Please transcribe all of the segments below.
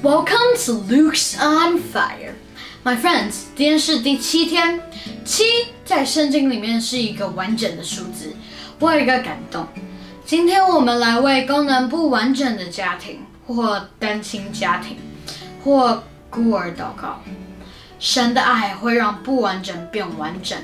Welcome to Luke's on Fire, my friends. 今天是第七天，七在圣经里面是一个完整的数字。我有一个感动，今天我们来为功能不完整的家庭，或单亲家庭，或孤儿祷告。神的爱会让不完整变完整。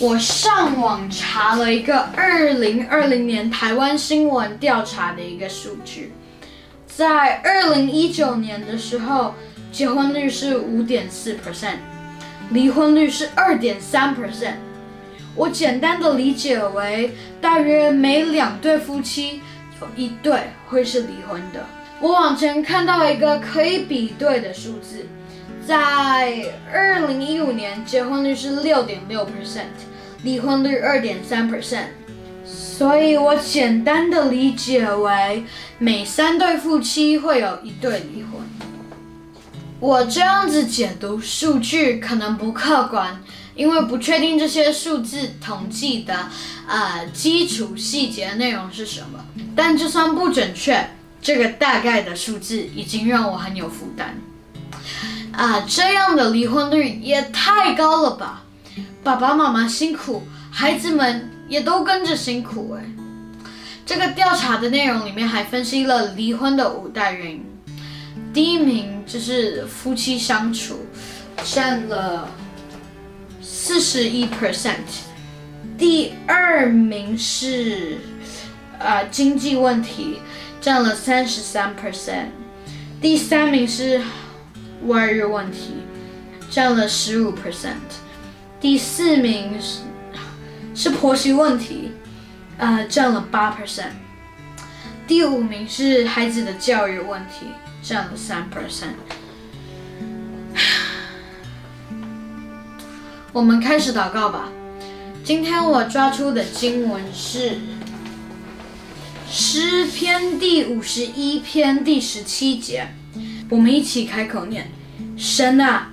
我上网查了一个二零二零年台湾新闻调查的一个数据。在二零一九年的时候，结婚率是五点四 percent，离婚率是二点三 percent。我简单的理解为，大约每两对夫妻有一对会是离婚的。我往前看到一个可以比对的数字，在二零一五年，结婚率是六点六 percent，离婚率二点三 percent。所以我简单的理解为，每三对夫妻会有一对离婚。我这样子解读数据可能不客观，因为不确定这些数字统计的呃基础细节内容是什么。但就算不准确，这个大概的数字已经让我很有负担。啊，这样的离婚率也太高了吧！爸爸妈妈辛苦，孩子们。也都跟着辛苦哎。这个调查的内容里面还分析了离婚的五大原因。第一名就是夫妻相处，占了四十一 percent。第二名是呃经济问题，占了三十三 percent。第三名是外遇问题，占了十五 percent。第四名是是。婆媳问题，呃，占了八 percent。第五名是孩子的教育问题，占了三 percent。我们开始祷告吧。今天我抓出的经文是诗篇第五十一篇第十七节，我们一起开口念：神啊，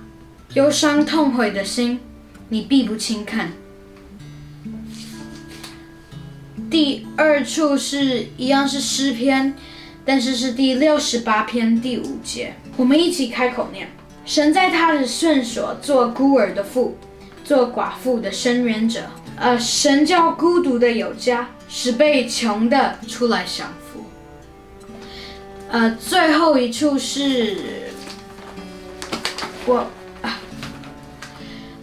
忧伤痛悔的心，你必不轻看。第二处是一样是诗篇，但是是第六十八篇第五节。我们一起开口念：神在他的圣所做孤儿的父，做寡妇的伸冤者。呃，神叫孤独的有家，使被穷的出来享福。呃，最后一处是，我啊，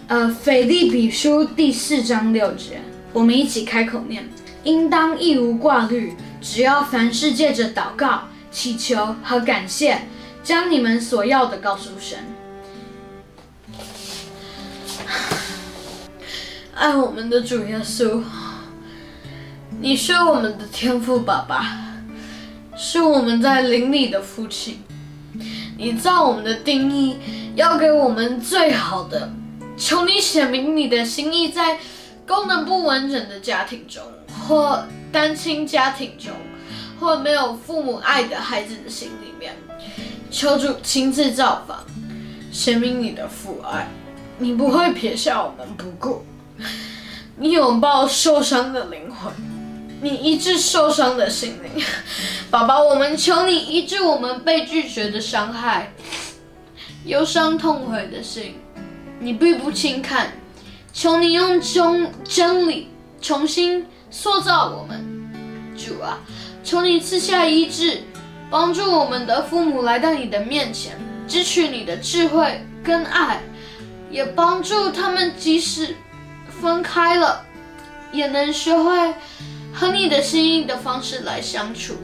呃，腓利比书第四章六节。我们一起开口念。应当一无挂虑，只要凡事借着祷告、祈求和感谢，将你们所要的告诉神。爱我们的主耶稣，你是我们的天父爸爸，是我们在灵里的父亲。你照我们的定义，要给我们最好的。求你显明你的心意，在功能不完整的家庭中。或单亲家庭中，或没有父母爱的孩子的心里面，求主亲自造访，显明你的父爱，你不会撇下我们不顾，你拥抱受伤的灵魂，你医治受伤的心灵，宝宝，我们求你医治我们被拒绝的伤害，忧伤痛悔的心，你并不轻看，求你用真真理重新。塑造我们，主啊，求你赐下医治，帮助我们的父母来到你的面前，支取你的智慧跟爱，也帮助他们即使分开了，也能学会和你的心意的方式来相处，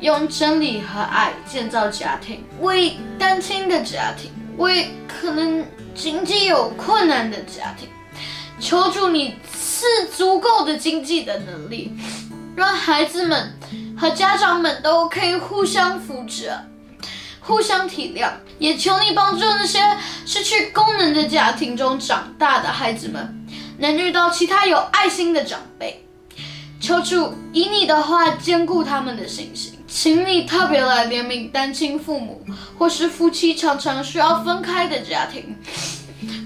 用真理和爱建造家庭，为单亲的家庭，为可能经济有困难的家庭，求主你。是足够的经济的能力，让孩子们和家长们都可以互相扶持、互相体谅。也求你帮助那些失去功能的家庭中长大的孩子们，能遇到其他有爱心的长辈。求主以你的话兼顾他们的信心，请你特别来怜悯单亲父母或是夫妻常常需要分开的家庭。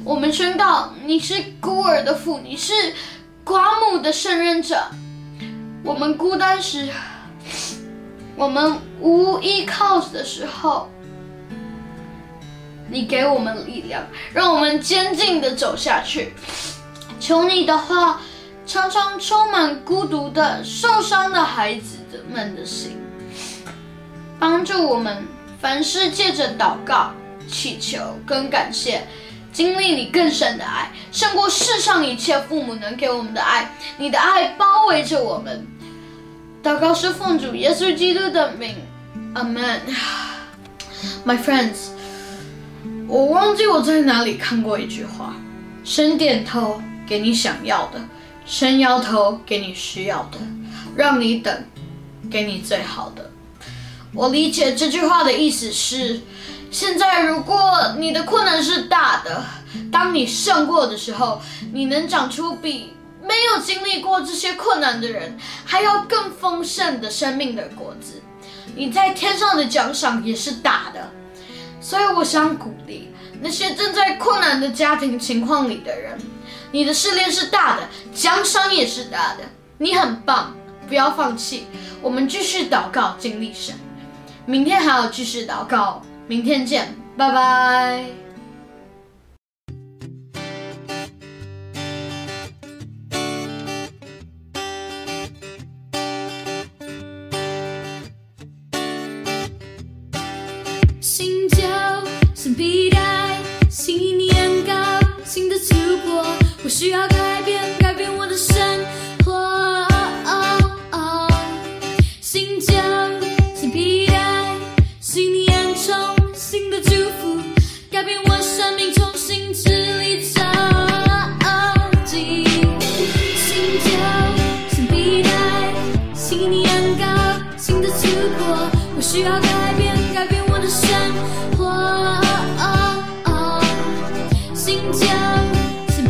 我们宣告，你是孤儿的父，你是。寡母的胜任者，我们孤单时，我们无依靠的时候，你给我们力量，让我们坚定的走下去。求你的话，常常充满孤独的、受伤的孩子们的心，帮助我们凡事借着祷告、祈求跟感谢。经历你更深的爱，胜过世上一切父母能给我们的爱。你的爱包围着我们。祷告是奉主耶稣基督的名，Amen。My friends，我忘记我在哪里看过一句话：伸点头给你想要的，伸摇头给你需要的，让你等，给你最好的。我理解这句话的意思是。现在，如果你的困难是大的，当你胜过的时候，你能长出比没有经历过这些困难的人还要更丰盛的生命的果子。你在天上的奖赏也是大的，所以我想鼓励那些正在困难的家庭情况里的人，你的试炼是大的，奖赏也是大的。你很棒，不要放弃，我们继续祷告，经历神。明天还要继续祷告。明天见，拜拜。新旧新皮带，新年高，新的突破，我需要。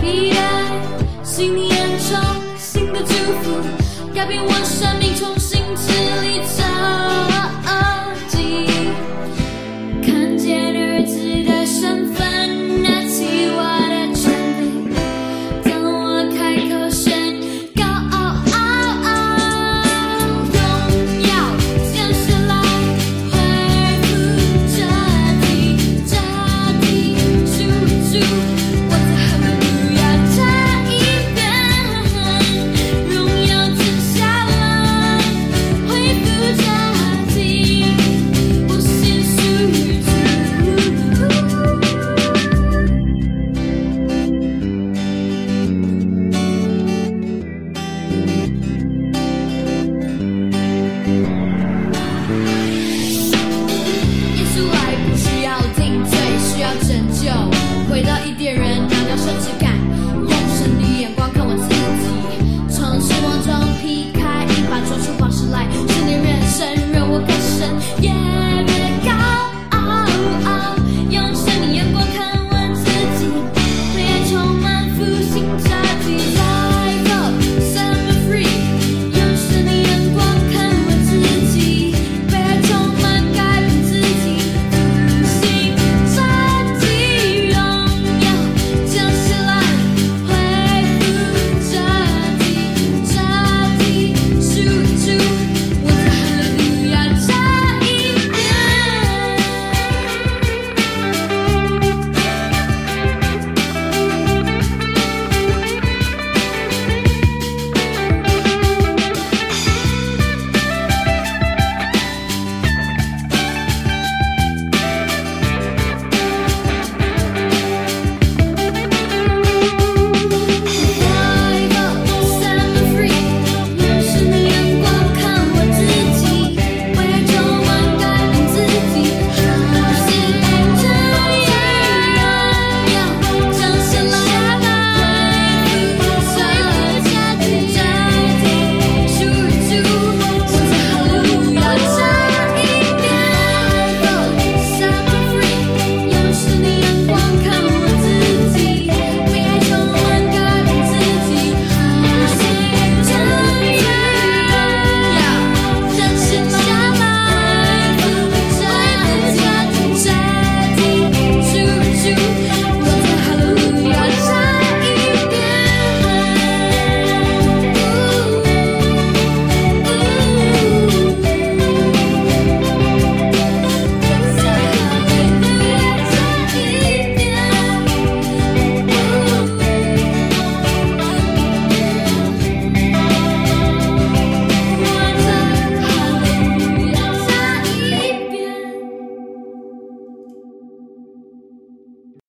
期待是你眼中新的祝福改变我生命。回到伊甸园，聊聊生死。